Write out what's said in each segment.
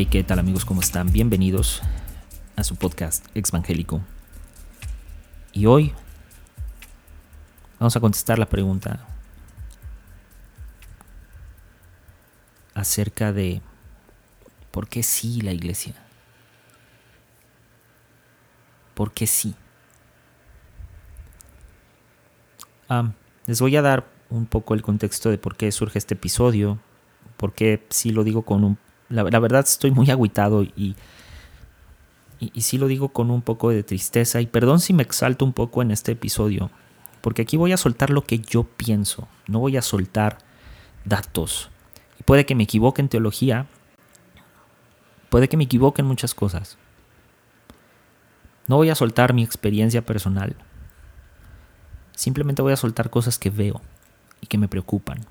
Hey, ¿qué tal amigos? ¿Cómo están? Bienvenidos a su podcast Exvangélico. Y hoy vamos a contestar la pregunta acerca de por qué sí la iglesia. ¿Por qué sí? Ah, les voy a dar un poco el contexto de por qué surge este episodio, por qué sí lo digo con un la, verdad estoy muy agüitado y, y, sí lo digo con un poco de tristeza y perdón si me exalto un poco en este episodio, porque aquí voy a soltar lo que yo pienso, no voy a soltar datos. Y puede que me equivoque en teología, puede que me equivoque en muchas cosas. No voy a soltar mi experiencia personal. Simplemente voy a soltar cosas que veo y que me preocupan.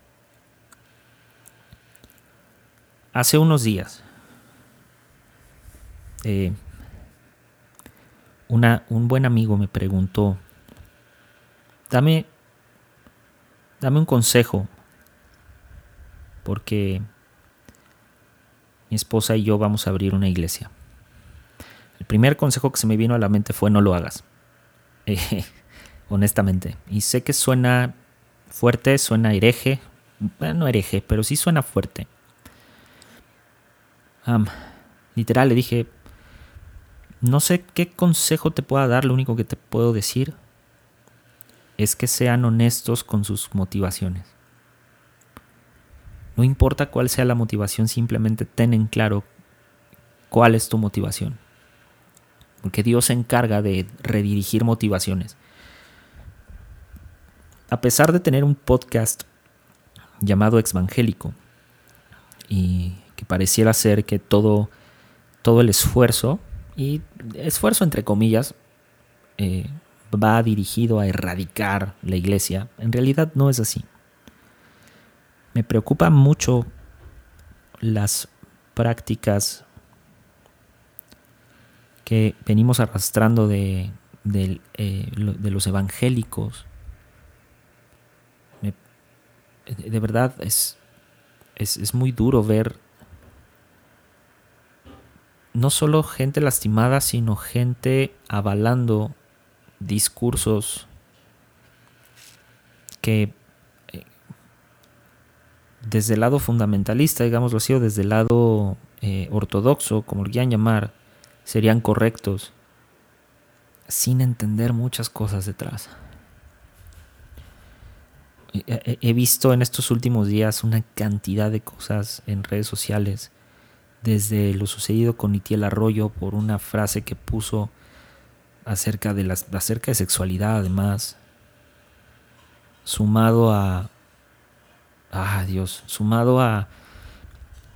Hace unos días, eh, una, un buen amigo me preguntó, dame, dame un consejo, porque mi esposa y yo vamos a abrir una iglesia. El primer consejo que se me vino a la mente fue no lo hagas, eh, honestamente. Y sé que suena fuerte, suena hereje, bueno, no hereje, pero sí suena fuerte literal, le dije, no sé qué consejo te pueda dar, lo único que te puedo decir es que sean honestos con sus motivaciones. No importa cuál sea la motivación, simplemente ten en claro cuál es tu motivación. Porque Dios se encarga de redirigir motivaciones. A pesar de tener un podcast llamado Exvangélico y que pareciera ser que todo, todo el esfuerzo, y esfuerzo entre comillas, eh, va dirigido a erradicar la iglesia. En realidad no es así. Me preocupa mucho las prácticas que venimos arrastrando de, eh, los evangélicos. de verdad es, es, es, muy duro ver no solo gente lastimada, sino gente avalando discursos que eh, desde el lado fundamentalista, digámoslo así, o desde el lado eh, ortodoxo, como lo quieran llamar, serían correctos, sin entender muchas cosas detrás. He visto en estos últimos días una cantidad de cosas en redes sociales desde lo sucedido con Itiel Arroyo por una frase que puso acerca de, acerca de sexualidad además, sumado a, ah Dios, sumado a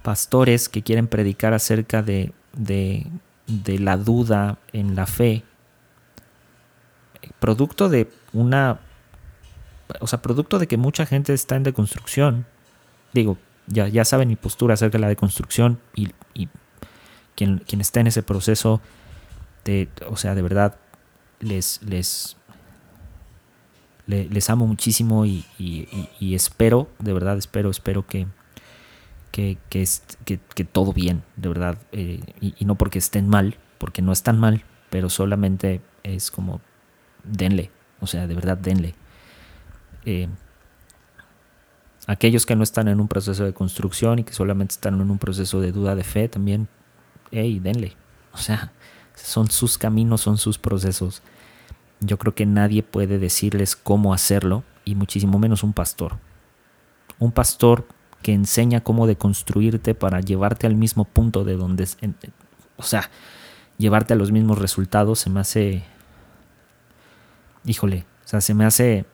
pastores que quieren predicar acerca de, de, de la duda en la fe, producto de una, o sea, producto de que mucha gente está en deconstrucción, digo, ya, ya saben mi postura acerca de la deconstrucción y, y quien, quien, está en ese proceso, de, o sea, de verdad, les, les, les, amo muchísimo y, y, espero, de verdad, espero, espero que, que, que, que todo bien, de verdad, eh, y, no porque estén mal, porque no están mal, pero solamente es como, denle, o sea, de verdad, denle. Eh, aquellos que no están en un proceso de construcción y que solamente están en un proceso de duda de fe, también, hey, denle. O sea, son sus caminos, son sus procesos. Yo creo que nadie puede decirles cómo hacerlo, y muchísimo menos un pastor. Un pastor que enseña cómo deconstruirte para llevarte al mismo punto de donde, o sea, llevarte a los mismos resultados, se me hace, híjole, o sea, se me hace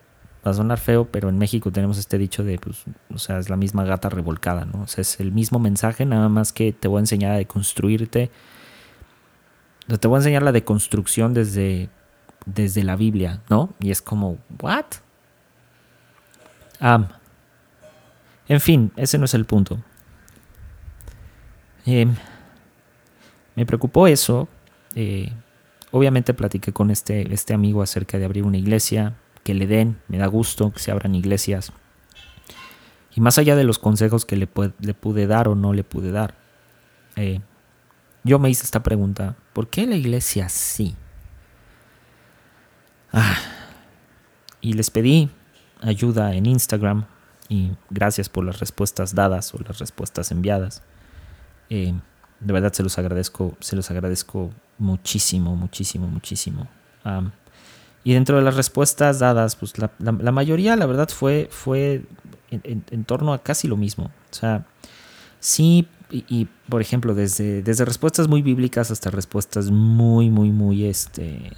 va a sonar feo, pero en México tenemos este dicho de, pues, o sea, es la misma gata revolcada, ¿no? O sea, es el mismo mensaje, nada más que te voy a enseñar a deconstruirte. Te voy a enseñar la deconstrucción desde, desde la Biblia, ¿no? Y es como, ¿what? en fin, ese no es el punto. Em, me preocupó eso. Eh, obviamente platiqué con este, este amigo acerca de abrir una iglesia que le den, me da gusto que se abran iglesias. Y más allá de los consejos que le, le pude dar o no le pude dar, eh, yo me hice esta pregunta, ¿por qué la iglesia sí? Ah, y les pedí ayuda en Instagram y gracias por las respuestas dadas o las respuestas enviadas. Eh, de verdad se los agradezco, se los agradezco muchísimo, muchísimo, muchísimo. Y dentro de las respuestas dadas, pues la, mayoría, la verdad, fue, fue en, torno a casi lo mismo. O sea, sí, y, por ejemplo, desde, desde respuestas muy bíblicas hasta respuestas muy, muy, muy, este...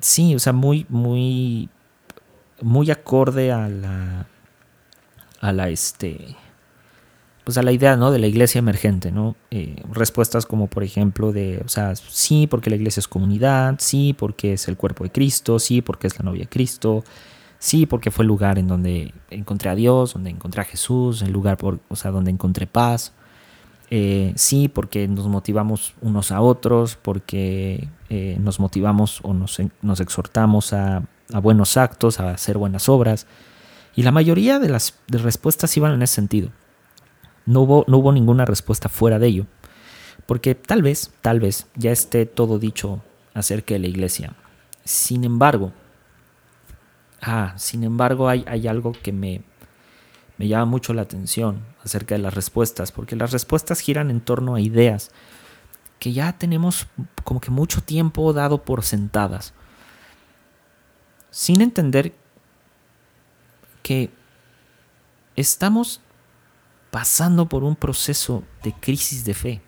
Sí, o sea, muy, muy, muy acorde a la, a la, este, pues a la idea ¿no? de la iglesia emergente, ¿no? Eh, respuestas como por ejemplo de, o sea, sí porque la iglesia es comunidad, sí porque es el cuerpo de Cristo, sí porque es la novia de Cristo, sí porque fue el lugar en donde encontré a Dios, donde encontré a Jesús, el lugar por, o sea, donde encontré paz, eh, sí porque nos motivamos unos a otros, porque eh, nos motivamos o nos, nos exhortamos a, a, buenos actos, a hacer buenas obras, y la mayoría de las respuestas iban en ese sentido. No hubo, no hubo ninguna respuesta fuera de ello, porque tal vez, tal vez ya esté todo dicho acerca de la iglesia. Sin embargo, ah, sin embargo hay, hay algo que me, me llama mucho la atención acerca de las respuestas, porque las respuestas giran en torno a ideas que ya tenemos como que mucho tiempo dado por sentadas, sin entender que estamos pasando por un proceso de crisis de fe.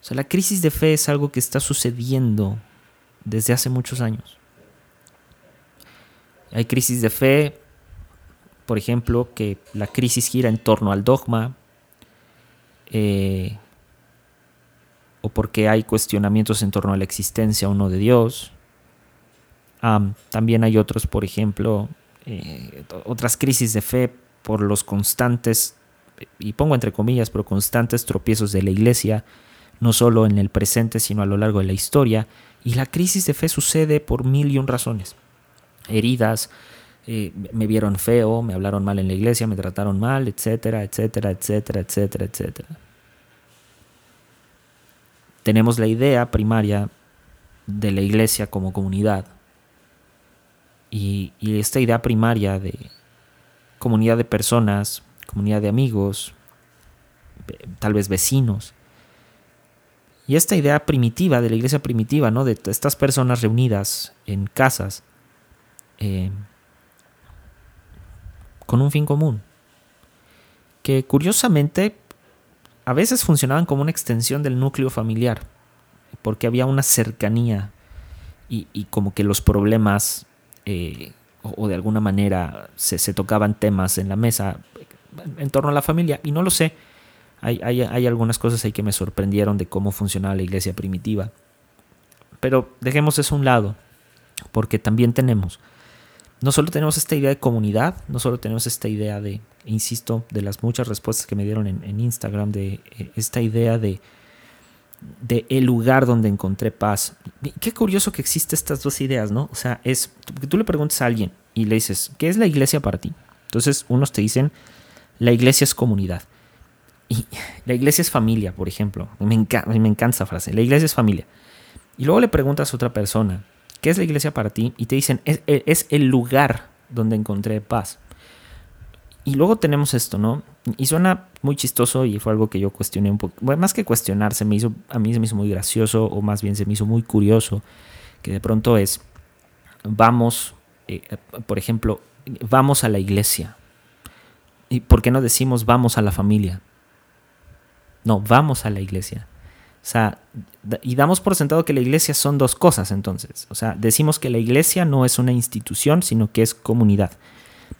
O sea, la crisis de fe es algo que está sucediendo desde hace muchos años. Hay crisis de fe, por ejemplo, que la crisis gira en torno al dogma, eh, o porque hay cuestionamientos en torno a la existencia o no de Dios. también hay otros, por ejemplo, eh, otras crisis de fe por los constantes, y pongo entre comillas, pero constantes tropiezos de la iglesia, no solo en el presente, sino a lo largo de la historia, y la crisis de fe sucede por mil y un razones. Heridas, eh, me vieron feo, me hablaron mal en la iglesia, me trataron mal, etcétera, etcétera, etcétera, etcétera, etcétera. Tenemos la idea primaria de la iglesia como comunidad. y esta idea primaria de, comunidad de personas, comunidad de amigos, tal vez vecinos. Y esta idea primitiva, de la iglesia primitiva, ¿no? de estas personas reunidas en casas, eh, con un fin común, que curiosamente a veces funcionaban como una extensión del núcleo familiar, porque había una cercanía y, como que los problemas eh, o, de alguna manera se, tocaban temas en la mesa en torno a la familia. Y no lo sé. Hay, hay, algunas cosas ahí que me sorprendieron de cómo funcionaba la iglesia primitiva. Pero dejemos eso a un lado, porque también tenemos, no solo tenemos esta idea de comunidad, no solo tenemos esta idea de, insisto, de las muchas respuestas que me dieron en, en Instagram, de eh, esta idea de, de el lugar donde encontré paz. Qué curioso que existen estas dos ideas, ¿no? O sea, es que tú le preguntas a alguien y le dices, ¿qué es la iglesia para ti? Entonces, unos te dicen, la iglesia es comunidad. Y la iglesia es familia, por ejemplo. Me, encanta, me encanta esa frase. La iglesia es familia. Y luego le preguntas a otra persona, ¿qué es la iglesia para ti? Y te dicen, es, es el lugar donde encontré paz. Y luego tenemos esto, ¿no? Y suena muy chistoso y fue algo que yo cuestioné un poco. Bueno, más que cuestionar, se me hizo, a mí se me hizo muy gracioso o más bien se me hizo muy curioso, que de pronto es, vamos, eh, por ejemplo, vamos a la iglesia. ¿Y por qué no decimos vamos a la familia? No, vamos a la iglesia. O sea, y damos por sentado que la iglesia son dos cosas entonces. O sea, decimos que la iglesia no es una institución, sino que es comunidad.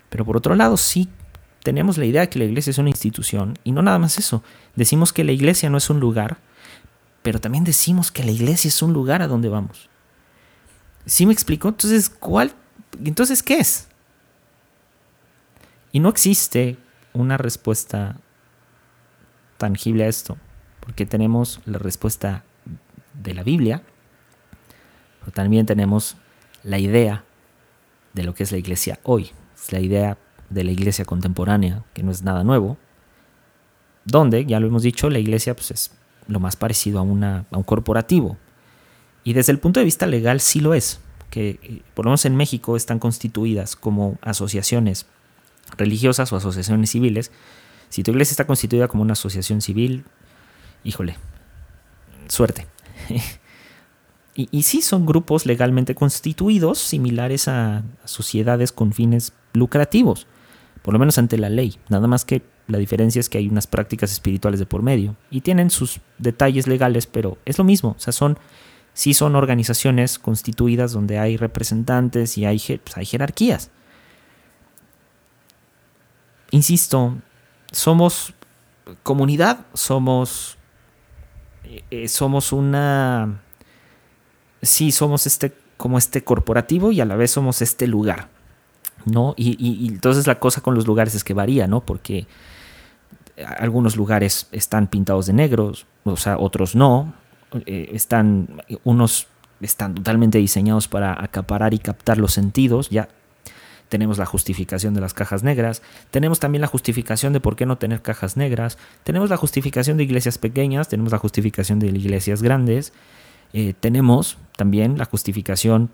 Pero por otro lado, sí tenemos la idea de que la iglesia es una institución y no nada más eso. Decimos que la iglesia no es un lugar, pero también decimos que la iglesia es un lugar a donde vamos. ¿Sí me explico? Entonces, ¿cuál? Entonces, ¿qué es? Y no existe una respuesta tangible a esto, porque tenemos la respuesta de la Biblia, pero también tenemos la idea de lo que es la iglesia hoy. Es la idea de la iglesia contemporánea, que no es nada nuevo, donde, ya lo hemos dicho, la iglesia pues, es lo más parecido a, una, a un corporativo. Y desde el punto de vista legal sí lo es, que eh, por lo menos en México están constituidas como asociaciones religiosas o asociaciones civiles. Si tu iglesia está constituida como una asociación civil, híjole, suerte. y, y, sí son grupos legalmente constituidos similares a, a sociedades con fines lucrativos, por lo menos ante la ley. Nada más que la diferencia es que hay unas prácticas espirituales de por medio y tienen sus detalles legales, pero es lo mismo. O sea, son, sí son organizaciones constituidas donde hay representantes y hay, pues, hay jerarquías. Insisto, somos comunidad, somos, eh, somos una, sí, somos este, como este corporativo y a la vez somos este lugar. ¿No? Y, y, entonces la cosa con los lugares es que varía, ¿no? Porque algunos lugares están pintados de negros, o sea, otros no. Eh, están, unos están totalmente diseñados para acaparar y captar los sentidos. Ya tenemos la justificación de las cajas negras. Tenemos también la justificación de por qué no tener cajas negras. Tenemos la justificación de iglesias pequeñas. Tenemos la justificación de iglesias grandes. Eh, tenemos también la justificación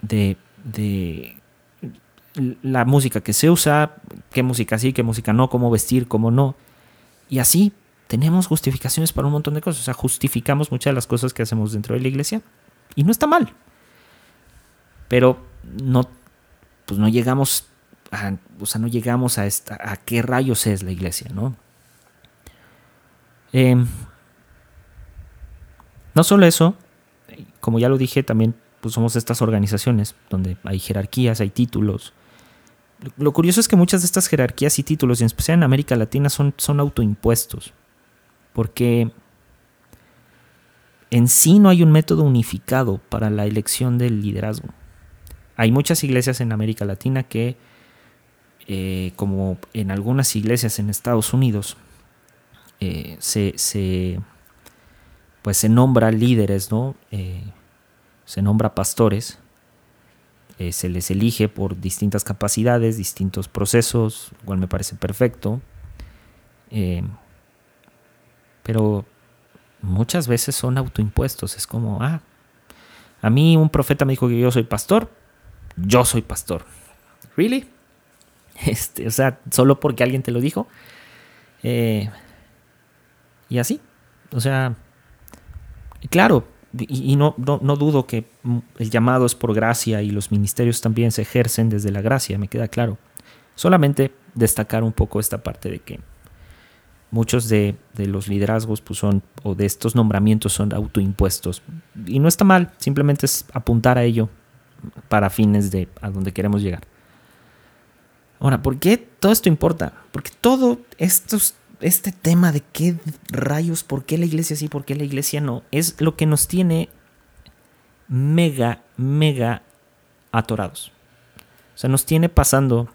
de la música que se usa, qué música sí, qué música no, cómo vestir, cómo no. Y así tenemos justificaciones para un montón de cosas. O sea, justificamos muchas de las cosas que hacemos dentro de la iglesia. Y no está mal. Pero no, pues no llegamos a, o sea, no llegamos a, esta, a qué rayos es la iglesia, ¿no? Eh, no solo eso, como ya lo dije, también pues somos estas organizaciones donde hay jerarquías, hay títulos, lo curioso es que muchas de estas jerarquías y títulos, y en especial en América Latina, son, son autoimpuestos. Porque en sí no hay un método unificado para la elección del liderazgo. Hay muchas iglesias en América Latina que, eh, como en algunas iglesias en Estados Unidos, eh, se, pues se nombra líderes, ¿no? Eh, se nombra pastores eh, se les elige por distintas capacidades, distintos procesos, igual me parece perfecto. Eh, pero muchas veces son autoimpuestos, es como, ah, a mí un profeta me dijo que yo soy pastor, yo soy pastor. ¿Really? Este, o sea, solo porque alguien te lo dijo. Eh, y así. O sea, claro, y, no, no, dudo que el llamado es por gracia y los ministerios también se ejercen desde la gracia, me queda claro. Solamente destacar un poco esta parte de que muchos de, los liderazgos pues son, o de estos nombramientos son autoimpuestos. Y no está mal, simplemente es apuntar a ello para fines de a donde queremos llegar. Ahora, ¿por qué todo esto importa? Porque todo estos este tema de qué rayos, por qué la iglesia sí, por qué la iglesia no, es lo que nos tiene mega, mega atorados. O sea, nos tiene pasando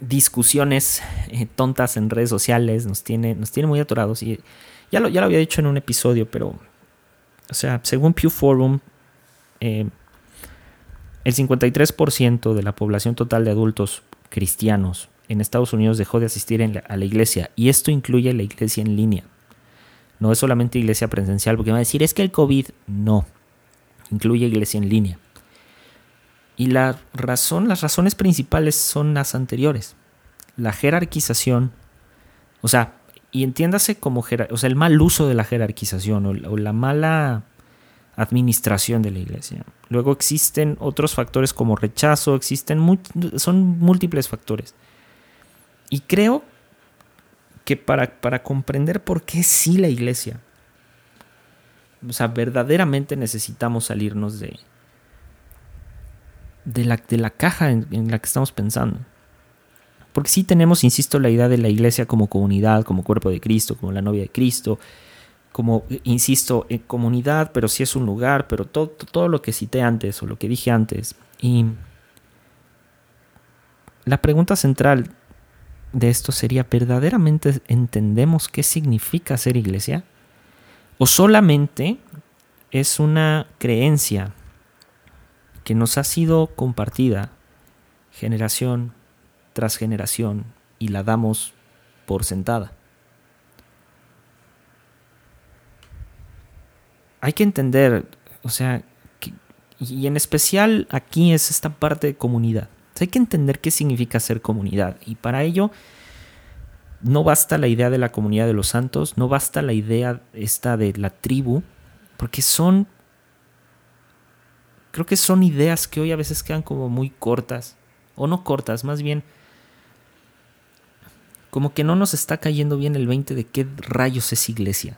discusiones eh, tontas en redes sociales, nos tiene, nos tiene muy atorados. Y ya lo, ya lo había dicho en un episodio, pero, o sea, según Pew Forum, eh, el 53% de la población total de adultos cristianos en Estados Unidos dejó de asistir a la iglesia y esto incluye la iglesia en línea. No es solamente iglesia presencial, porque van a decir, es que el COVID no, incluye iglesia en línea. Y las razones principales son las anteriores. La jerarquización, o sea, y entiéndase como o el mal uso de la jerarquización o la mala administración de la iglesia. Luego existen otros factores como rechazo, existen son múltiples factores. Y creo que para, para comprender por qué sí la iglesia, o sea, verdaderamente necesitamos salirnos de, de, la, de la caja en, la que estamos pensando. Porque sí tenemos, insisto, la idea de la iglesia como comunidad, como cuerpo de Cristo, como la novia de Cristo, como, insisto, en comunidad, pero sí es un lugar, pero todo, todo lo que cité antes o lo que dije antes. Y la pregunta central de esto sería, ¿verdaderamente entendemos qué significa ser iglesia? ¿O solamente es una creencia que nos ha sido compartida generación tras generación y la damos por sentada. Hay que entender, o sea, y en especial aquí es esta parte de comunidad. Hay que entender qué significa ser comunidad. Y para ello no basta la idea de la comunidad de los santos, no basta la idea esta de la tribu, porque son, creo que son ideas que hoy a veces quedan como muy cortas, o no cortas, más bien como que no nos está cayendo bien el 20 de qué rayos es iglesia.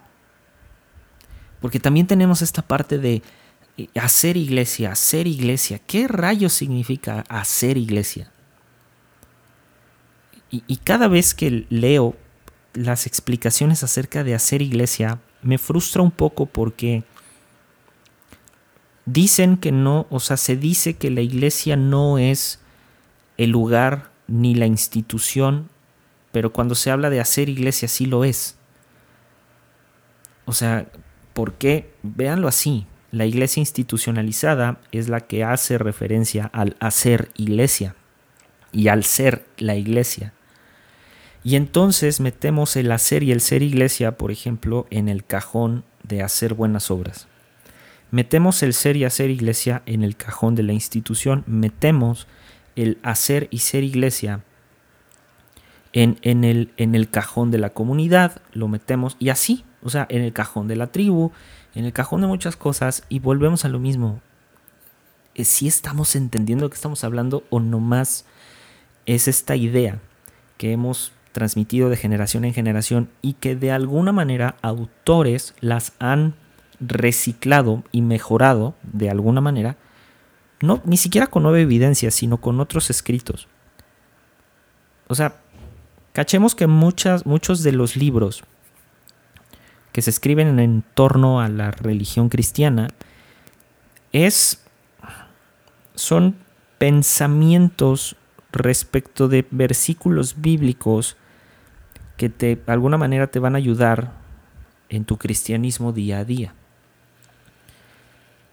Porque también tenemos esta parte de hacer iglesia, hacer iglesia. ¿Qué rayos significa hacer iglesia? Y, y, cada vez que leo las explicaciones acerca de hacer iglesia, me frustra un poco porque dicen que no, o sea, se dice que la iglesia no es el lugar ni la institución pero cuando se habla de hacer iglesia sí lo es. O sea, ¿por qué? Véanlo así. La iglesia institucionalizada es la que hace referencia al hacer iglesia y al ser la iglesia. Y entonces metemos el hacer y el ser iglesia, por ejemplo, en el cajón de hacer buenas obras. Metemos el ser y hacer iglesia en el cajón de la institución. Metemos el hacer y ser iglesia en, el, en el cajón de la comunidad, lo metemos y así, o sea, en el cajón de la tribu, en el cajón de muchas cosas y volvemos a lo mismo. Eh, si estamos entendiendo que estamos hablando o nomás es esta idea que hemos transmitido de generación en generación y que de alguna manera autores las han reciclado y mejorado de alguna manera, no ni siquiera con nueva evidencia, sino con otros escritos. O sea, Cachemos que muchas, muchos de los libros que se escriben en torno a la religión cristiana es, son pensamientos respecto de versículos bíblicos que de alguna manera te van a ayudar en tu cristianismo día a día.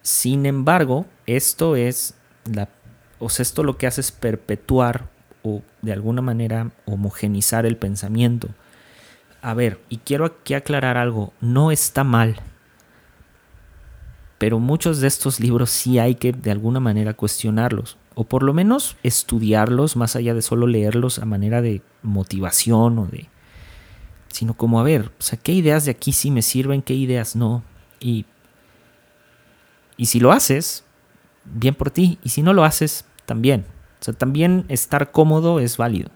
Sin embargo, esto es la, o sea, esto lo que hace es perpetuar o de alguna manera homogenizar el pensamiento. A ver, y quiero aquí aclarar algo, no está mal, pero muchos de estos libros sí hay que de alguna manera cuestionarlos, o por lo menos estudiarlos más allá de solo leerlos a manera de motivación o de... sino como a ver, o sea, qué ideas de aquí sí me sirven, qué ideas no, y... Y si lo haces, bien por ti, y si no lo haces, también. O sea, también estar cómodo es válido.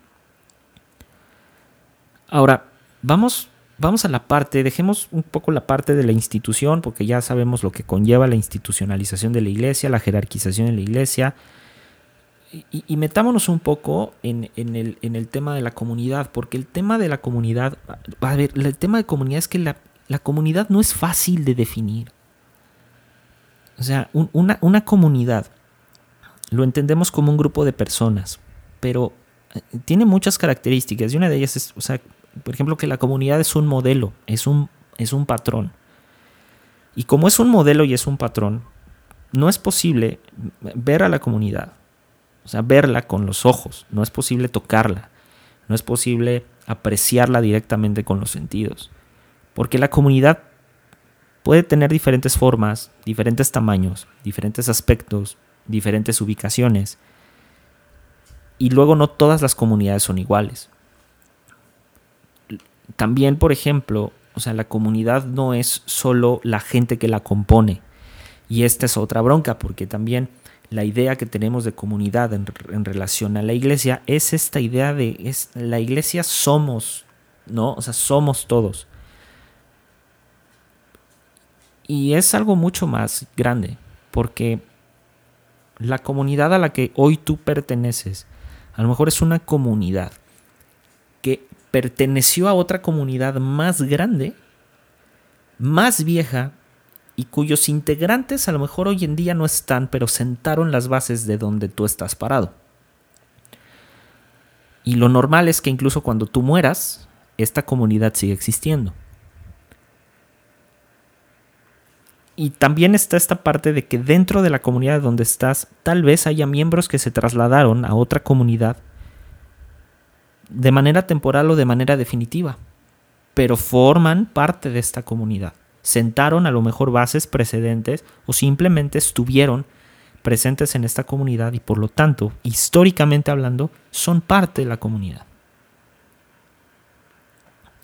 Ahora, vamos, vamos a la parte, dejemos un poco la parte de la institución, porque ya sabemos lo que conlleva la institucionalización de la iglesia, la jerarquización de la iglesia, y, metámonos un poco en, el, en, el, tema de la comunidad, porque el tema de la comunidad, a ver, el tema de comunidad es que la, comunidad no es fácil de definir. O sea, una, una comunidad lo entendemos como un grupo de personas, pero eh, tiene muchas características y una de ellas es, o sea, por ejemplo, que la comunidad es un modelo, es un, es un patrón. Y como es un modelo y es un patrón, no es posible ver a la comunidad, o sea, verla con los ojos, no es posible tocarla, no es posible apreciarla directamente con los sentidos, porque la comunidad puede tener diferentes formas, diferentes tamaños, diferentes aspectos, diferentes ubicaciones. Y luego no todas las comunidades son iguales. También, por ejemplo, o sea, la comunidad no es solo la gente que la compone. Y esta es otra bronca, porque también la idea que tenemos de comunidad en, relación a la iglesia es esta idea de es, la iglesia somos, ¿no? O sea, somos todos. Y es algo mucho más grande, porque la comunidad a la que hoy tú perteneces, a lo mejor es una comunidad perteneció a otra comunidad más grande, más vieja, y cuyos integrantes a lo mejor hoy en día no están, pero sentaron las bases de donde tú estás parado. Y lo normal es que incluso cuando tú mueras, esta comunidad sigue existiendo. Y también está esta parte de que dentro de la comunidad donde estás, tal vez haya miembros que se trasladaron a otra comunidad de manera temporal o de manera definitiva, pero forman parte de esta comunidad. Sentaron a lo mejor bases precedentes o simplemente estuvieron presentes en esta comunidad y por lo tanto, históricamente hablando, son parte de la comunidad.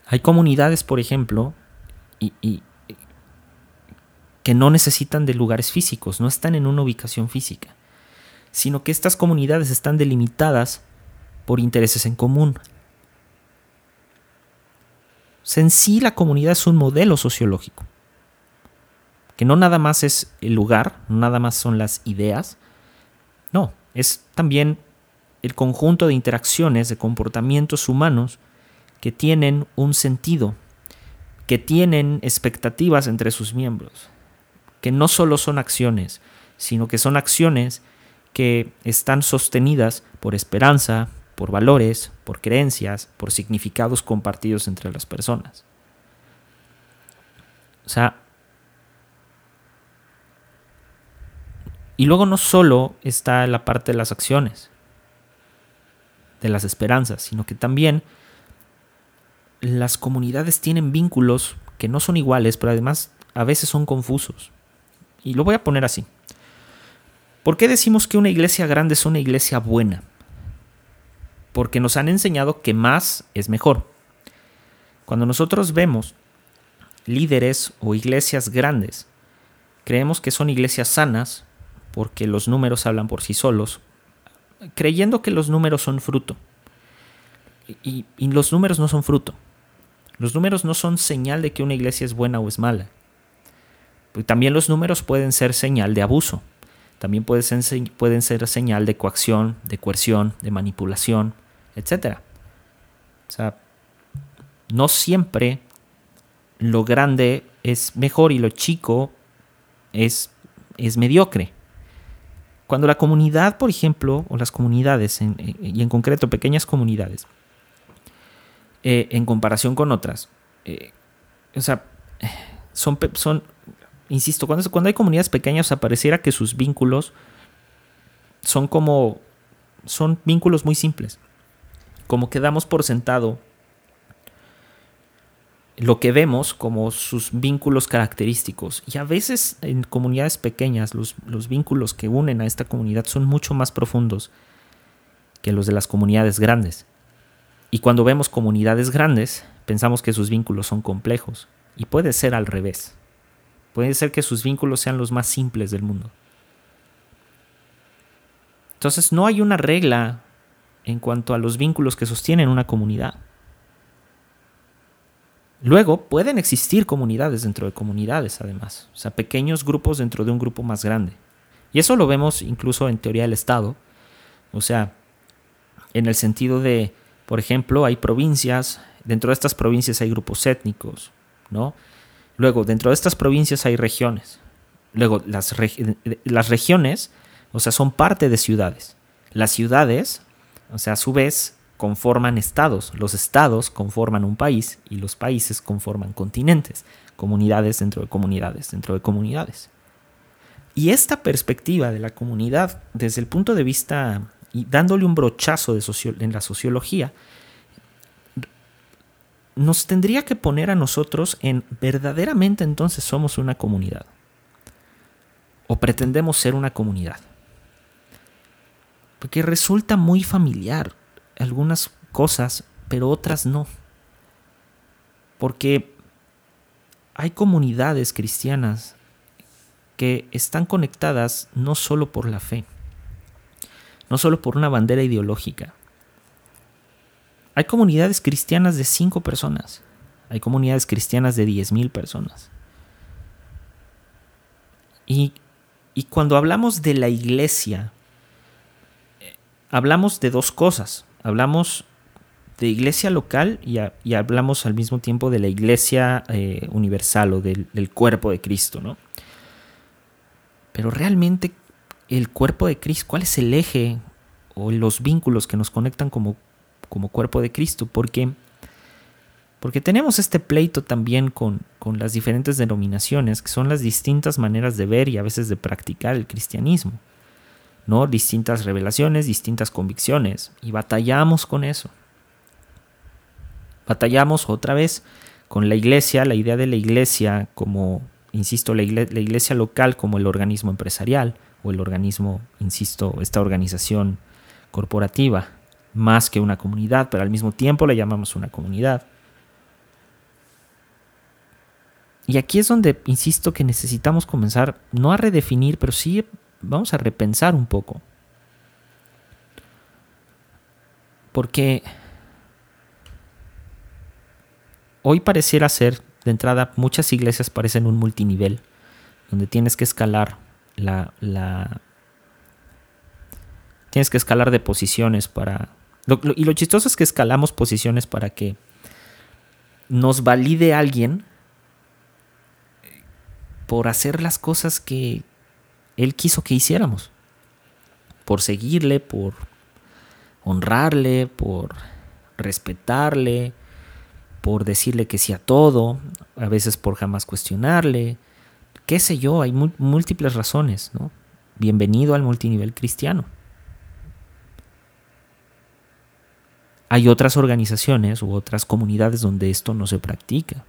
Hay comunidades, por ejemplo, y, que no necesitan de lugares físicos, no están en una ubicación física, sino que estas comunidades están delimitadas por intereses en común. en sí la comunidad es un modelo sociológico, que no nada más es el lugar, no nada más son las ideas, no, es también el conjunto de interacciones, de comportamientos humanos que tienen un sentido, que tienen expectativas entre sus miembros, que no solo son acciones, sino que son acciones que están sostenidas por esperanza, por valores, por creencias, por significados compartidos entre las personas. O sea, y luego no solo está la parte de las acciones, de las esperanzas, sino que también las comunidades tienen vínculos que no son iguales, pero además a veces son confusos. Y lo voy a poner así. ¿Por qué decimos que una iglesia grande es una iglesia buena? Porque nos han enseñado que más es mejor. Cuando nosotros vemos líderes o iglesias grandes, creemos que son iglesias sanas porque los números hablan por sí solos, creyendo que los números son fruto. Y, los números no son fruto. Los números no son señal de que una iglesia es buena o es mala. también los números pueden ser señal de abuso. También pueden ser, pueden ser señal de coacción, de coerción, de manipulación, etc. O sea, no siempre lo grande es mejor y lo chico es, es mediocre. Cuando la comunidad, por ejemplo, o las comunidades, y en concreto pequeñas comunidades, eh, en comparación con otras, eh, o sea, son, son insisto, cuando, cuando hay comunidades pequeñas, o pareciera que sus vínculos son como, son vínculos muy simples como que damos por sentado lo que vemos como sus vínculos característicos. Y a veces en comunidades pequeñas los, los, vínculos que unen a esta comunidad son mucho más profundos que los de las comunidades grandes. Y cuando vemos comunidades grandes, pensamos que sus vínculos son complejos. Y puede ser al revés. Puede ser que sus vínculos sean los más simples del mundo. Entonces no hay una regla en cuanto a los vínculos que sostienen una comunidad. Luego pueden existir comunidades dentro de comunidades, además, o sea, pequeños grupos dentro de un grupo más grande. Y eso lo vemos incluso en teoría del Estado, o sea, en el sentido de, por ejemplo, hay provincias, dentro de estas provincias hay grupos étnicos, ¿no? Luego, dentro de estas provincias hay regiones. Luego, las, las regiones, o sea, son parte de ciudades. Las ciudades o sea, a su vez, conforman estados. Los estados conforman un país y los países conforman continentes, comunidades dentro de comunidades, dentro de comunidades. Y esta perspectiva de la comunidad, desde el punto de vista y dándole un brochazo de en la sociología, nos tendría que poner a nosotros en verdaderamente entonces somos una comunidad. O pretendemos ser una comunidad porque resulta muy familiar algunas cosas, pero otras no. Porque hay comunidades cristianas que están conectadas no solo por la fe, no solo por una bandera ideológica. Hay comunidades cristianas de cinco personas, hay comunidades cristianas de diez mil personas. Y, y cuando hablamos de la iglesia, hablamos de dos cosas. Hablamos de iglesia local y, hablamos al mismo tiempo de la iglesia eh, universal o del, cuerpo de Cristo, ¿no? Pero realmente el cuerpo de Cristo, ¿cuál es el eje o los vínculos que nos conectan como, cuerpo de Cristo? Porque, porque tenemos este pleito también con las diferentes denominaciones, que son las distintas maneras de ver y a veces de practicar el cristianismo. ¿No? Distintas revelaciones, distintas convicciones, y batallamos con eso. batallamos otra vez con la iglesia, la idea de la iglesia como, insisto, la, la iglesia local como el organismo empresarial o el organismo, insisto, esta organización corporativa, más que una comunidad, pero al mismo tiempo la llamamos una comunidad. Y aquí es donde insisto que necesitamos comenzar, no a redefinir, pero sí vamos a repensar un poco. Porque hoy pareciera ser, de entrada, muchas iglesias parecen un multinivel, donde tienes que escalar la, la tienes que escalar de posiciones para... y lo chistoso es que escalamos posiciones para que nos valide alguien por hacer las cosas que Él quiso que hiciéramos. Por seguirle, por honrarle, por respetarle, por decirle que sí a todo, a veces por jamás cuestionarle, qué sé yo, hay múltiples razones, ¿no? Bienvenido al multinivel cristiano. Hay otras organizaciones u otras comunidades donde esto no se practica.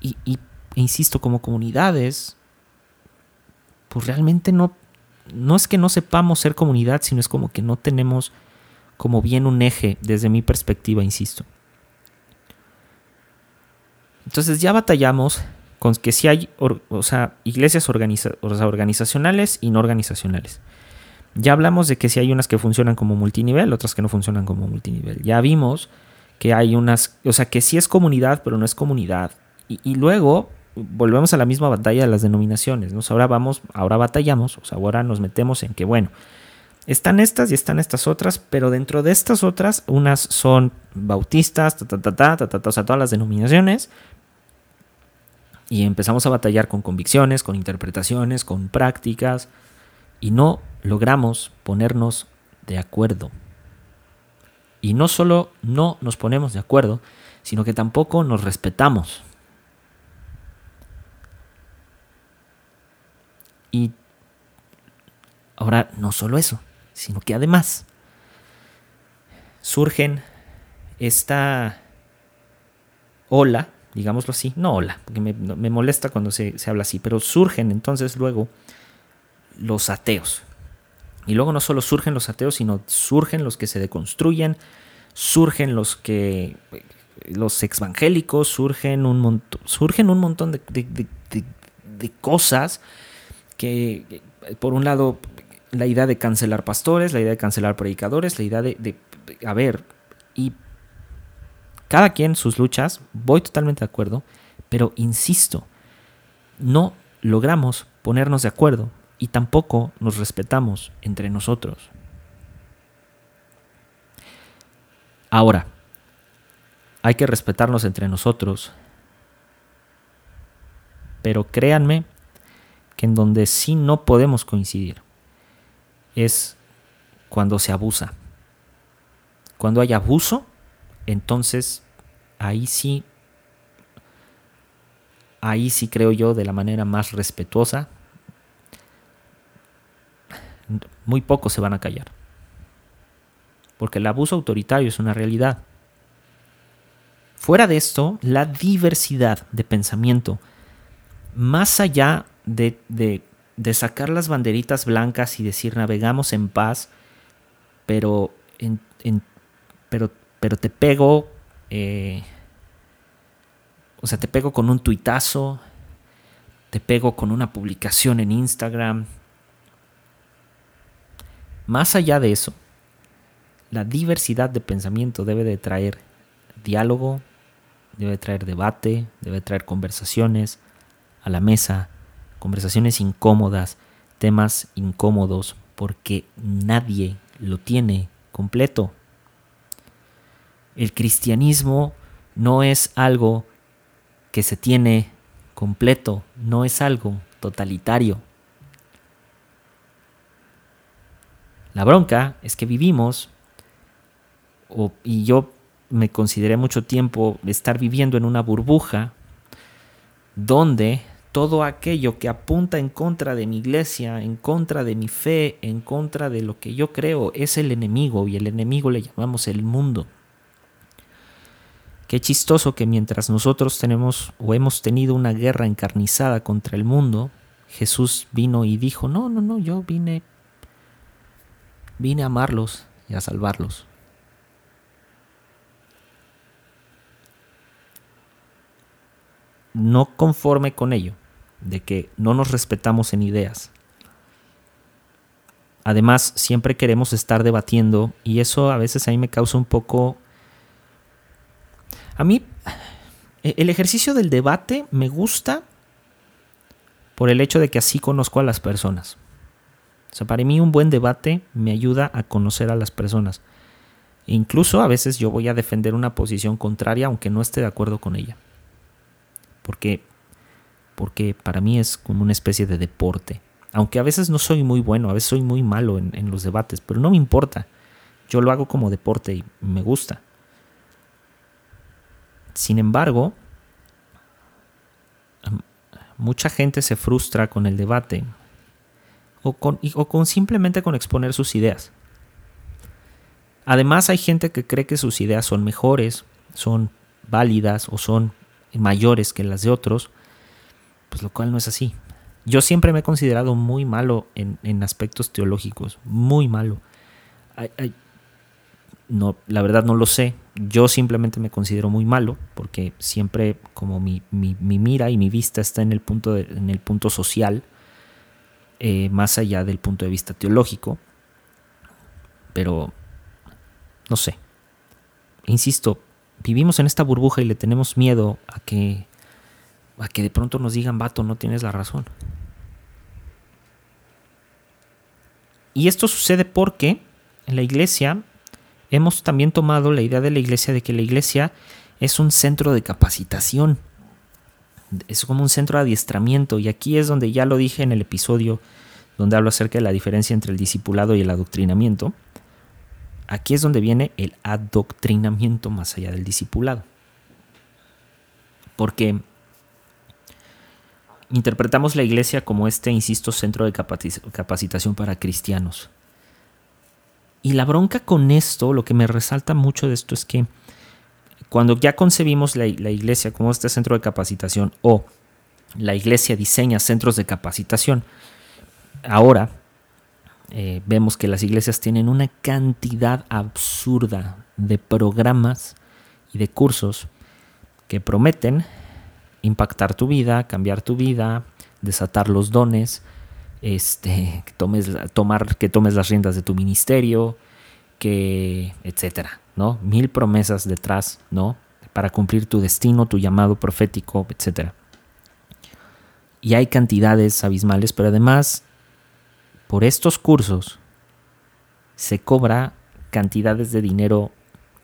Y, insisto, como comunidades, pues realmente no, no es que no sepamos ser comunidad, sino es como que no tenemos como bien un eje desde mi perspectiva, insisto. Entonces ya batallamos con que si hay o sea, iglesias organizacionales y no organizacionales. Ya hablamos de que si hay unas que funcionan como multinivel, otras que no funcionan como multinivel. Ya vimos que hay unas, o sea, que sí es comunidad, pero no es comunidad. Y, luego volvemos a la misma batalla de las denominaciones. ¿no? Ahora vamos, ahora batallamos, o sea, ahora nos metemos en que, bueno, están estas y están estas otras, pero dentro de estas otras, unas son bautistas, ta, ta, ta, ta, ta, o sea, todas las denominaciones. Y empezamos a batallar con convicciones, con interpretaciones, con prácticas, y no logramos ponernos de acuerdo. Y no solo no nos ponemos de acuerdo, sino que tampoco nos respetamos. Y ahora no solo eso, sino que además surgen esta ola, digámoslo así, no ola, porque me, molesta cuando se, se habla así, pero surgen entonces luego los ateos. Y luego no solo surgen los ateos, sino surgen los que se deconstruyen, surgen los que los evangélicos, surgen un surgen un montón de, de cosas que por un lado la idea de cancelar pastores, la idea de cancelar predicadores, la idea de, a ver, y cada quien sus luchas, voy totalmente de acuerdo, pero insisto, no logramos ponernos de acuerdo y tampoco nos respetamos entre nosotros. Ahora, hay que respetarnos entre nosotros, pero créanme que en donde sí no podemos coincidir es cuando se abusa. Cuando hay abuso, entonces ahí sí, ahí sí creo yo de la manera más respetuosa, muy pocos se van a callar. Porque el abuso autoritario es una realidad. Fuera de esto, la diversidad de pensamiento, más allá de, sacar las banderitas blancas y decir navegamos en paz, pero, en, pero, pero te pego, eh, o sea, te pego con un tuitazo, te pego con una publicación en Instagram. Más allá de eso, la diversidad de pensamiento debe de traer diálogo, debe traer debate, debe traer conversaciones a la mesa, conversaciones incómodas, temas incómodos, porque nadie lo tiene completo. El cristianismo no es algo que se tiene completo, no es algo totalitario. La bronca es que vivimos, y yo me consideré mucho tiempo estar viviendo en una burbuja donde todo aquello que apunta en contra de mi iglesia, en contra de mi fe, en contra de lo que yo creo, es el enemigo y el enemigo le llamamos el mundo. Qué chistoso que mientras nosotros tenemos o hemos tenido una guerra encarnizada contra el mundo, Jesús vino y dijo, no, no, no, yo vine, vine a amarlos y a salvarlos. No conforme con ello, de que no nos respetamos en ideas. Además, siempre queremos estar debatiendo y eso a veces a mí me causa un poco a mí e-, el ejercicio del debate me gusta por el hecho de que así conozco a las personas. O sea, para mí un buen debate me ayuda a conocer a las personas. E incluso a veces yo voy a defender una posición contraria aunque no esté de acuerdo con ella. Porque, porque para mí es como una especie de deporte. Aunque a veces no soy muy bueno, a veces soy muy malo en, los debates, pero no me importa. Yo lo hago como deporte y me gusta. Sin embargo, mucha gente se frustra con el debate o con, con, simplemente con exponer sus ideas. Además hay gente que cree que sus ideas son mejores, son válidas o son mayores que las de otros, pues lo cual no es así. Yo siempre me he considerado muy malo en, aspectos teológicos, muy malo. no, la verdad no lo sé, yo simplemente me considero muy malo porque siempre como mi, mira y mi vista está en el punto, en el punto social, eh, más allá del punto de vista teológico. Pero, no sé. Insisto, vivimos en esta burbuja y le tenemos miedo a que, a que de pronto nos digan, vato, no tienes la razón. Y esto sucede porque en la iglesia hemos también tomado la idea de la iglesia de que la iglesia es un centro de capacitación, es como un centro de adiestramiento y aquí es donde ya lo dije en el episodio donde hablo acerca de la diferencia entre el discipulado y el adoctrinamiento. Aquí es donde viene el adoctrinamiento más allá del discipulado. Porque interpretamos la iglesia como este, insisto, centro de capacitación para cristianos. Y la bronca con esto, lo que me resalta mucho de esto es que cuando ya concebimos la, iglesia como este centro de capacitación o la iglesia diseña centros de capacitación, ahora eh, vemos que las iglesias tienen una cantidad absurda de programas y de cursos que prometen impactar tu vida, cambiar tu vida, desatar los dones, este, que tomes, tomar, que tomes las riendas de tu ministerio, que, etcétera, ¿no? Mil promesas detrás, ¿no? Para cumplir tu destino, tu llamado profético, etcétera. Y hay cantidades abismales, pero además, por estos cursos, se cobra cantidades de dinero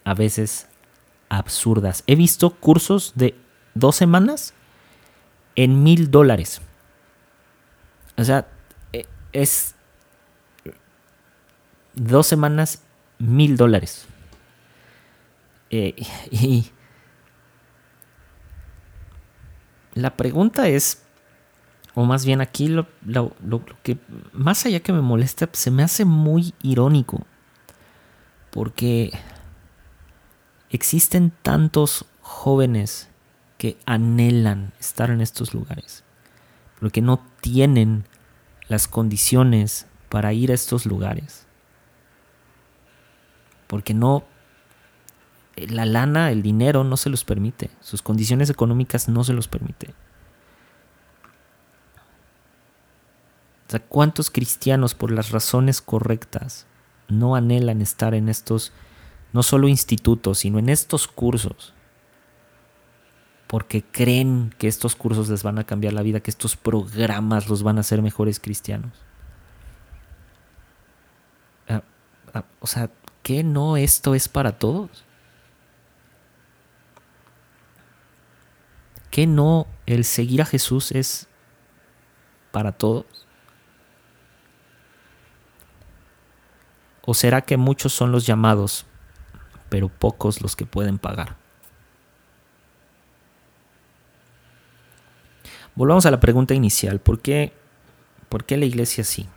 a veces absurdas. He visto cursos de dos semanas en mil dólares. O sea, es dos semanas, mil dólares. Eh, y la pregunta es, o más bien aquí lo, que más allá que me molesta, se me hace muy irónico. Porque existen tantos jóvenes anhelan estar en estos lugares, pero que no tienen las condiciones para ir a estos lugares. Porque no, la lana, el dinero no se los permite, sus condiciones económicas no se los permite. ¿cuántos cristianos por las razones correctas no anhelan estar en estos, no solo institutos, sino en estos cursos? Porque creen que estos cursos les van a cambiar la vida, que estos programas los van a hacer mejores cristianos. Ah, ah, o sea, ¿qué no esto es para todos? ¿Qué no el seguir a Jesús es para todos? ¿O será que muchos son los llamados, pero pocos los que pueden pagar? Volvamos a la pregunta inicial. ¿Por qué, por qué la iglesia sí?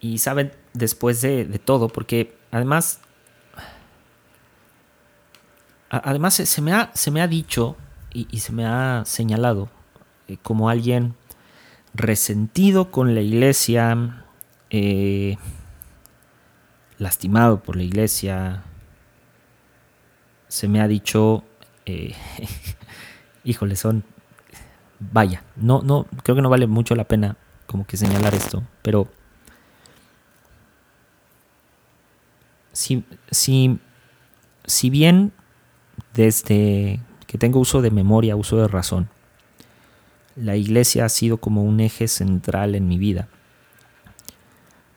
Y saben, después de, todo, porque además, además se me ha, se me ha dicho y, se me ha señalado eh, como alguien resentido con la iglesia, eh, lastimado por la iglesia. Se me ha dicho, eh, híjole, son, vaya, no, no, creo que no vale mucho la pena como que señalar esto, pero si, si, si bien desde que tengo uso de memoria, uso de razón, la iglesia ha sido como un eje central en mi vida.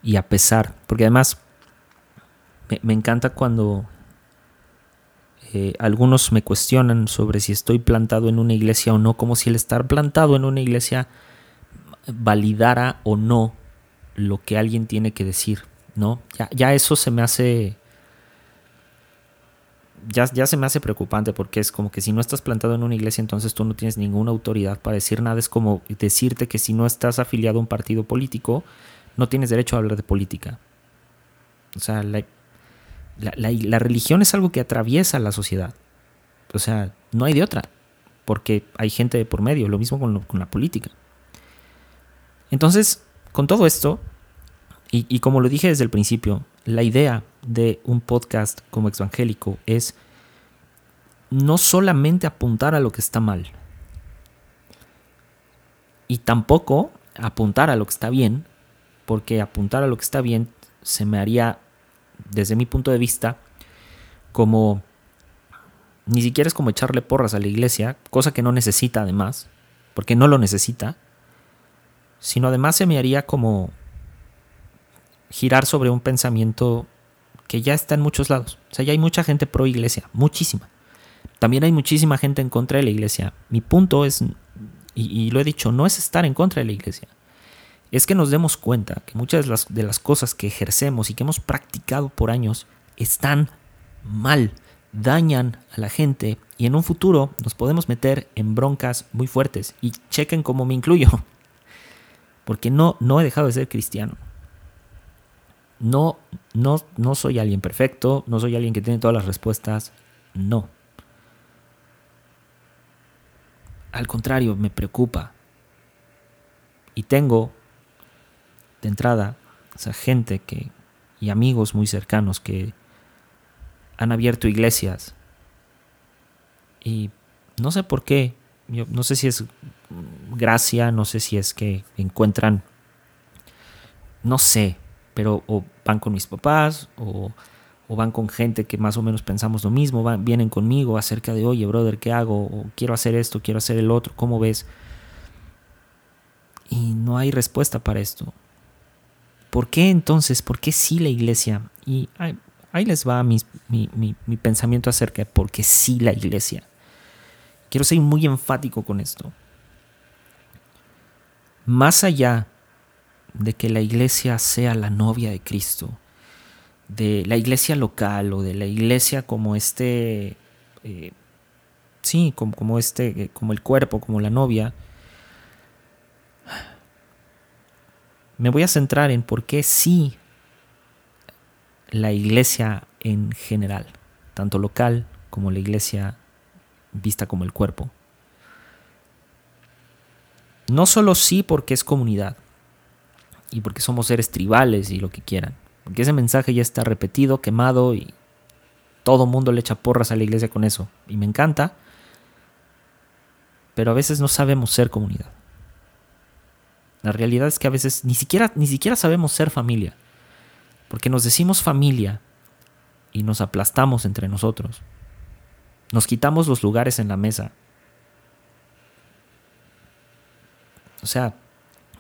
Y a pesar, porque además me, encanta cuando eh, algunos me cuestionan sobre si estoy plantado en una iglesia o no, como si el estar plantado en una iglesia validara o no lo que alguien tiene que decir. ¿no? Ya, ya eso se me hace... Ya, ya, se me hace preocupante porque es como que si no estás plantado en una iglesia entonces tú no tienes ninguna autoridad para decir nada. Es como decirte que si no estás afiliado a un partido político no tienes derecho a hablar de política. O sea, la, la, religión es algo que atraviesa la sociedad. O sea, no hay de otra. Porque hay gente de por medio. Lo mismo con, la política. Entonces, con todo esto, y, como lo dije desde el principio, la idea de un podcast como evangélico es no solamente apuntar a lo que está mal, y tampoco apuntar a lo que está bien, porque apuntar a lo que está bien se me haría, desde mi punto de vista, como ni siquiera es como echarle porras a la iglesia, cosa que no necesita además, porque no lo necesita, sino además se me haría como girar sobre un pensamiento que ya está en muchos lados. O sea, ya hay mucha gente pro iglesia, muchísima. También hay muchísima gente en contra de la iglesia. Mi punto es, y, lo he dicho, no es estar en contra de la iglesia. Es que nos demos cuenta que muchas de las, cosas que ejercemos y que hemos practicado por años están mal, dañan a la gente y en un futuro nos podemos meter en broncas muy fuertes. Y chequen cómo me incluyo. Porque no, no he dejado de ser cristiano. No, no, no soy alguien perfecto, no soy alguien que tiene todas las respuestas, no. Al contrario, me preocupa. Y tengo, de entrada, esa gente que, y amigos muy cercanos que han abierto iglesias. Y no sé por qué, yo no sé si es gracia, no sé si es que encuentran, no sé, pero o van con mis papás o, van con gente que más o menos pensamos lo mismo, vienen conmigo acerca de, oye, brother, ¿qué hago? O quiero hacer esto, quiero hacer el otro, ¿cómo ves? Y no hay respuesta para esto. ¿Por qué entonces? ¿Por qué sí la iglesia? Y ahí, les va mi, mi, mi pensamiento acerca de por qué sí la iglesia. Quiero ser muy enfático con esto. Más allá de que la iglesia sea la novia de Cristo, de la iglesia local o de la iglesia como este, eh, sí, como, como, este, eh, como el cuerpo, como la novia, me voy a centrar en por qué sí la iglesia en general, tanto local como la iglesia vista como el cuerpo. No solo sí porque es comunidad, y porque somos seres tribales y lo que quieran. Porque ese mensaje ya está repetido, quemado y todo mundo le echa porras a la iglesia con eso. Y me encanta, pero a veces no sabemos ser comunidad. La realidad es que a veces ni siquiera, ni siquiera sabemos ser familia. Porque nos decimos familia y nos aplastamos entre nosotros. Nos quitamos los lugares en la mesa. O sea,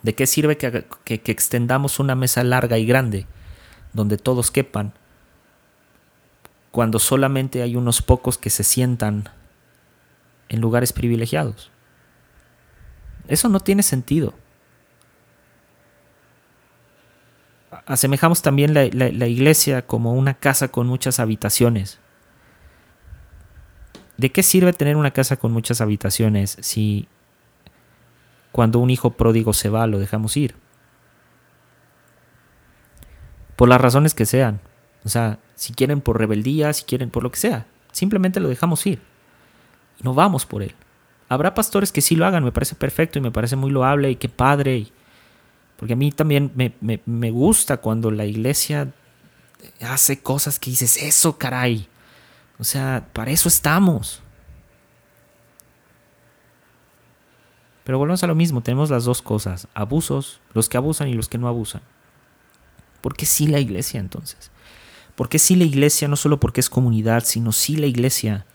¿De qué sirve que, extendamos una mesa larga y grande donde todos quepan cuando solamente hay unos pocos que se sientan en lugares privilegiados? Eso no tiene sentido. Asemejamos también la, iglesia como una casa con muchas habitaciones. ¿De qué sirve tener una casa con muchas habitaciones si cuando un hijo pródigo se va lo dejamos ir? Por las razones que sean. O sea, si quieren por rebeldía, si quieren por lo que sea. Simplemente lo dejamos ir. Y no vamos por él. Habrá pastores que sí lo hagan, me parece perfecto y me parece muy loable y qué padre. Porque a mí también me, me gusta cuando la iglesia hace cosas que dices, eso caray. O sea, para eso estamos. Pero volvemos a lo mismo, tenemos las dos cosas, abusos, los que abusan y los que no abusan. ¿Por qué sí la iglesia entonces? ¿Por qué sí la iglesia no solo porque es comunidad, sino sí la iglesia?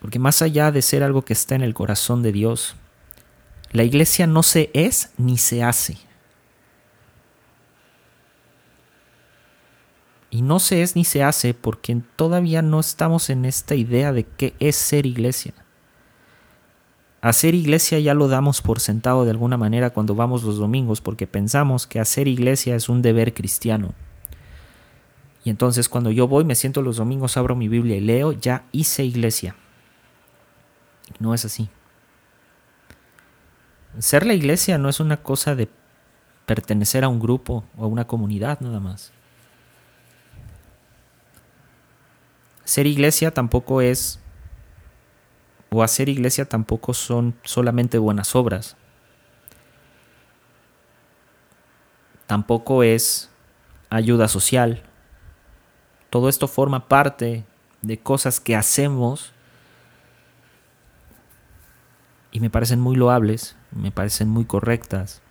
Porque más allá de ser algo que está en el corazón de Dios, la iglesia no se es ni se hace. Y no se es ni se hace porque todavía no estamos en esta idea de qué es ser iglesia. Hacer iglesia ya lo damos por sentado de alguna manera cuando vamos los domingos porque pensamos que hacer iglesia es un deber cristiano. Y entonces cuando yo voy, me siento los domingos, abro mi Biblia y leo, ya hice iglesia. No es así. Ser la iglesia no es una cosa de pertenecer a un grupo o a una comunidad nada más. Ser iglesia tampoco es, o hacer iglesia tampoco son solamente buenas obras. Tampoco es ayuda social. Todo esto forma parte de cosas que hacemos y me parecen muy loables, me parecen muy correctas.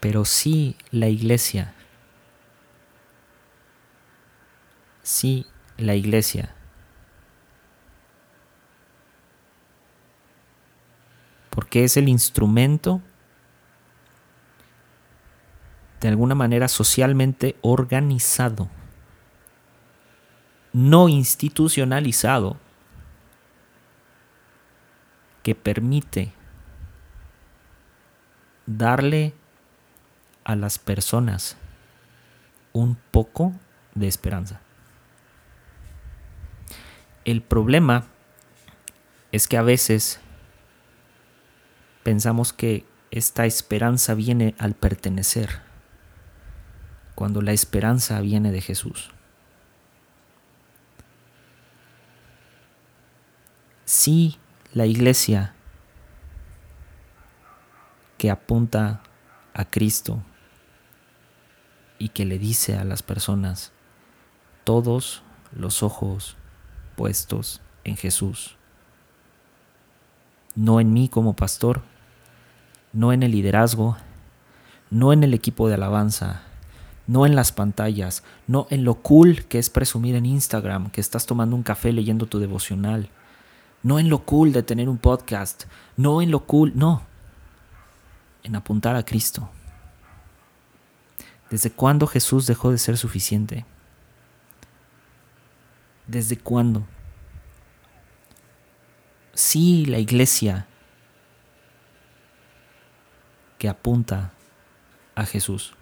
Pero sí la iglesia sí la iglesia. Porque es el instrumento de alguna manera socialmente organizado, no institucionalizado, que permite darle a las personas un poco de esperanza. El problema es que a veces pensamos que esta esperanza viene al pertenecer, cuando la esperanza viene de Jesús. Si la iglesia que apunta a Cristo y que le dice a las personas, todos los ojos puestos en Jesús. No en mí como pastor, no en el liderazgo, no en el equipo de alabanza, no en las pantallas, no en lo cool que es presumir en Instagram que estás tomando un café leyendo tu devocional, no en lo cool de tener un podcast, no en lo cool, no, en apuntar a Cristo. ¿Desde cuándo Jesús dejó de ser suficiente? ¿Desde cuándo? Sí, la iglesia que apunta a Jesús.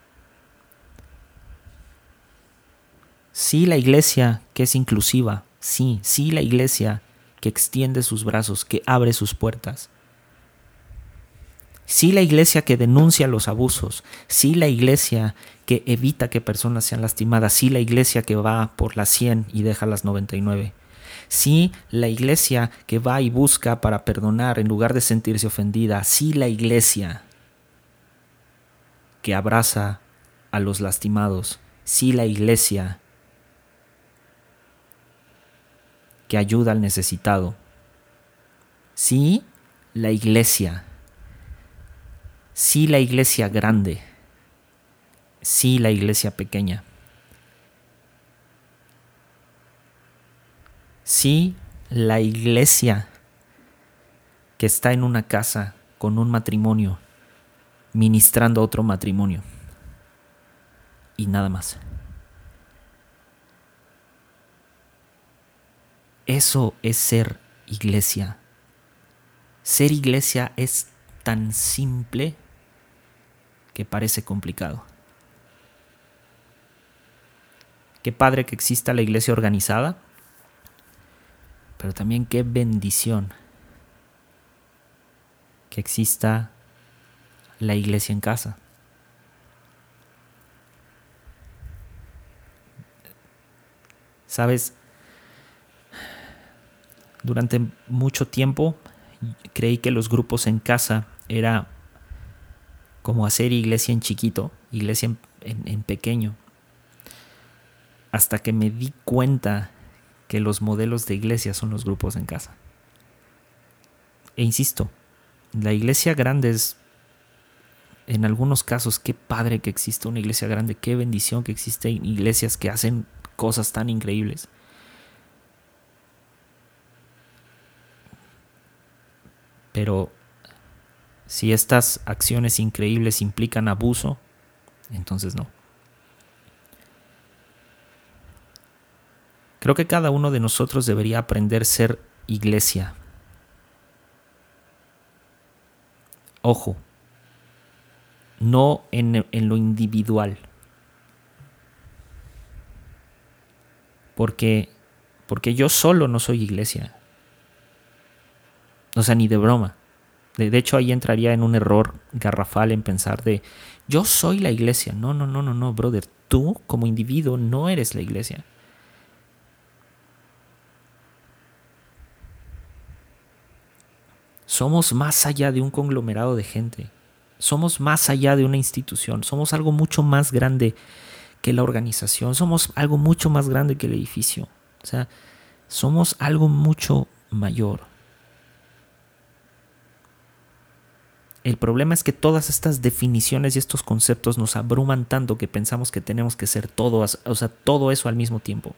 Sí, la iglesia que es inclusiva. Sí, sí, la iglesia que extiende sus brazos, que abre sus puertas. Sí la iglesia que denuncia los abusos, sí la iglesia que evita que personas sean lastimadas, sí la iglesia que va por las 100 y deja las 99. Sí, la iglesia que va y busca para perdonar en lugar de sentirse ofendida. Sí, la iglesia que abraza a los lastimados. Sí, la iglesia que ayuda al necesitado. Sí, la iglesia sí la iglesia grande, sí la iglesia pequeña. Sí la iglesia que está en una casa con un matrimonio, ministrando otro matrimonio. Y nada más. Eso es ser iglesia. Ser iglesia es tan simple que parece complicado. Qué padre que exista la iglesia organizada, Pero también qué bendición que exista la iglesia en casa. Sabes, durante mucho tiempo creí que los grupos en casa era como hacer iglesia en chiquito, iglesia en, pequeño, hasta que me di cuenta que los modelos de iglesia son los grupos en casa. E insisto, la iglesia grande es, en algunos casos, qué padre que existe una iglesia grande, qué bendición que existen iglesias que hacen cosas tan increíbles. Pero si estas acciones increíbles implican abuso, entonces no. Creo que cada uno de nosotros debería aprender a ser iglesia. Ojo, no en, en lo individual. Porque, porque yo solo no soy iglesia. O sea, ni de broma. De, hecho, ahí entraría en un error garrafal en pensar de, yo soy la iglesia. No, no, no, no, no, brother. Tú como individuo no eres la iglesia. Somos más allá de un conglomerado de gente. Somos más allá de una institución. Somos algo mucho más grande que la organización. Somos algo mucho más grande que el edificio. O sea, somos algo mucho mayor. El problema es que todas estas definiciones y estos conceptos nos abruman tanto que pensamos que tenemos que ser todo, o sea, todo eso al mismo tiempo.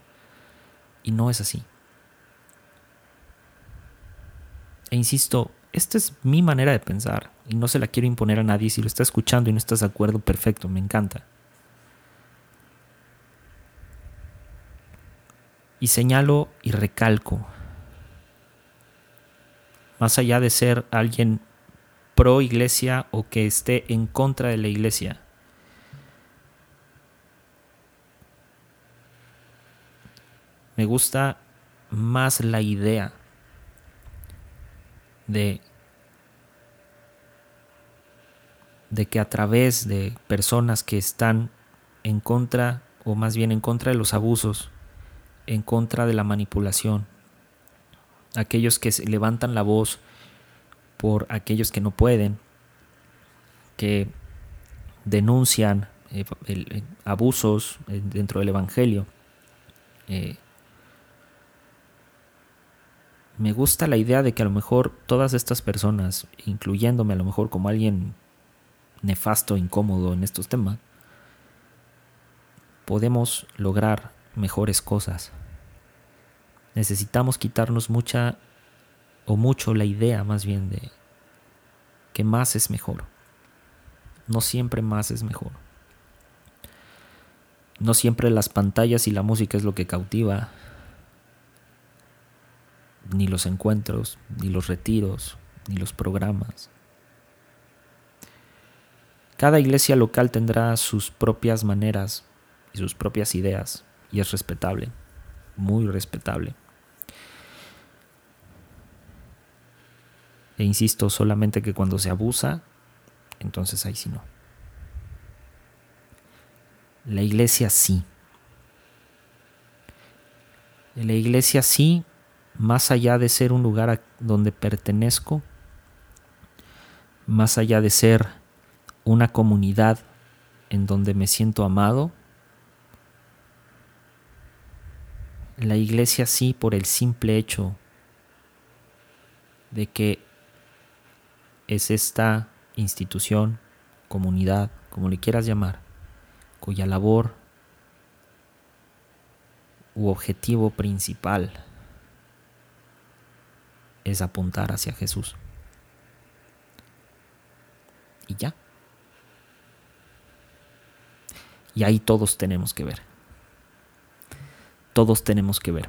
Y no es así. E insisto, esta es mi manera de pensar y no se la quiero imponer a nadie. Si lo está escuchando y no estás de acuerdo, perfecto, me encanta. Y señalo y recalco, más allá de ser alguien pro iglesia o que esté en contra de la iglesia. Me gusta más la idea de, que a través de personas que están en contra, o más bien en contra de los abusos, en contra de la manipulación, aquellos que levantan la voz por aquellos que no pueden, que denuncian eh, eh, abusos eh, dentro del Evangelio. Me gusta la idea de que a lo mejor todas estas personas, incluyéndome a lo mejor como alguien nefasto, incómodo en estos temas, podemos lograr mejores cosas. Necesitamos quitarnos mucha o mucho la idea más bien de que más es mejor. No siempre más es mejor. No siempre las pantallas y la música es lo que cautiva, ni los encuentros, ni los retiros, ni los programas. Cada iglesia local tendrá sus propias maneras y sus propias ideas, y es respetable, muy respetable. E insisto, solamente que cuando se abusa, entonces ahí sí no. La iglesia sí. La iglesia sí, más allá de ser un lugar donde pertenezco, más allá de ser una comunidad en donde me siento amado, la iglesia sí por el simple hecho de que es esta institución, comunidad, como le quieras llamar, cuya labor u objetivo principal es apuntar hacia Jesús. Y ya. Y ahí todos tenemos que ver. Todos tenemos que ver.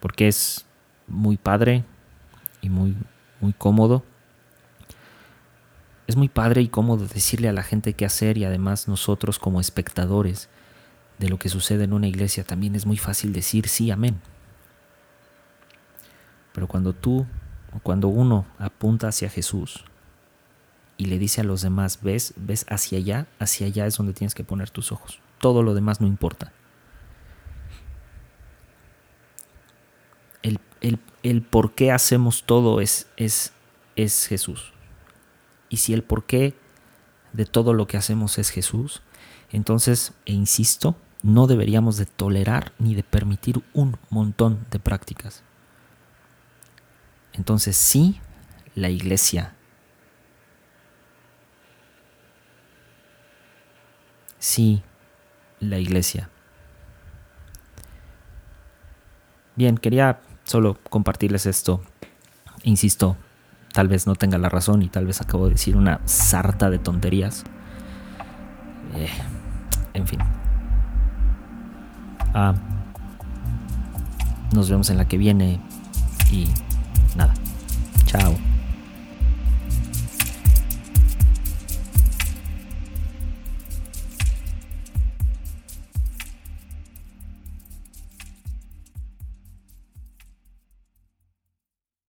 Porque es muy padre y muy muy cómodo. Es muy padre y cómodo decirle a la gente qué hacer y además nosotros como espectadores de lo que sucede en una iglesia también es muy fácil decir sí, amén. Pero cuando tú, cuando uno apunta hacia Jesús y le dice a los demás, ves, ves hacia allá, hacia allá es donde tienes que poner tus ojos. Todo lo demás no importa. El, el por qué hacemos todo es, es, es Jesús. Y si el por qué de todo lo que hacemos es Jesús, entonces, e insisto, no deberíamos de tolerar ni de permitir un montón de prácticas. Entonces sí, la iglesia. Sí, la iglesia. Bien, quería solo compartirles esto. Insisto, tal vez no tenga la razón y tal vez acabo de decir una sarta de tonterías. Eh, en fin. Ah, nos vemos en la que viene y. Chao.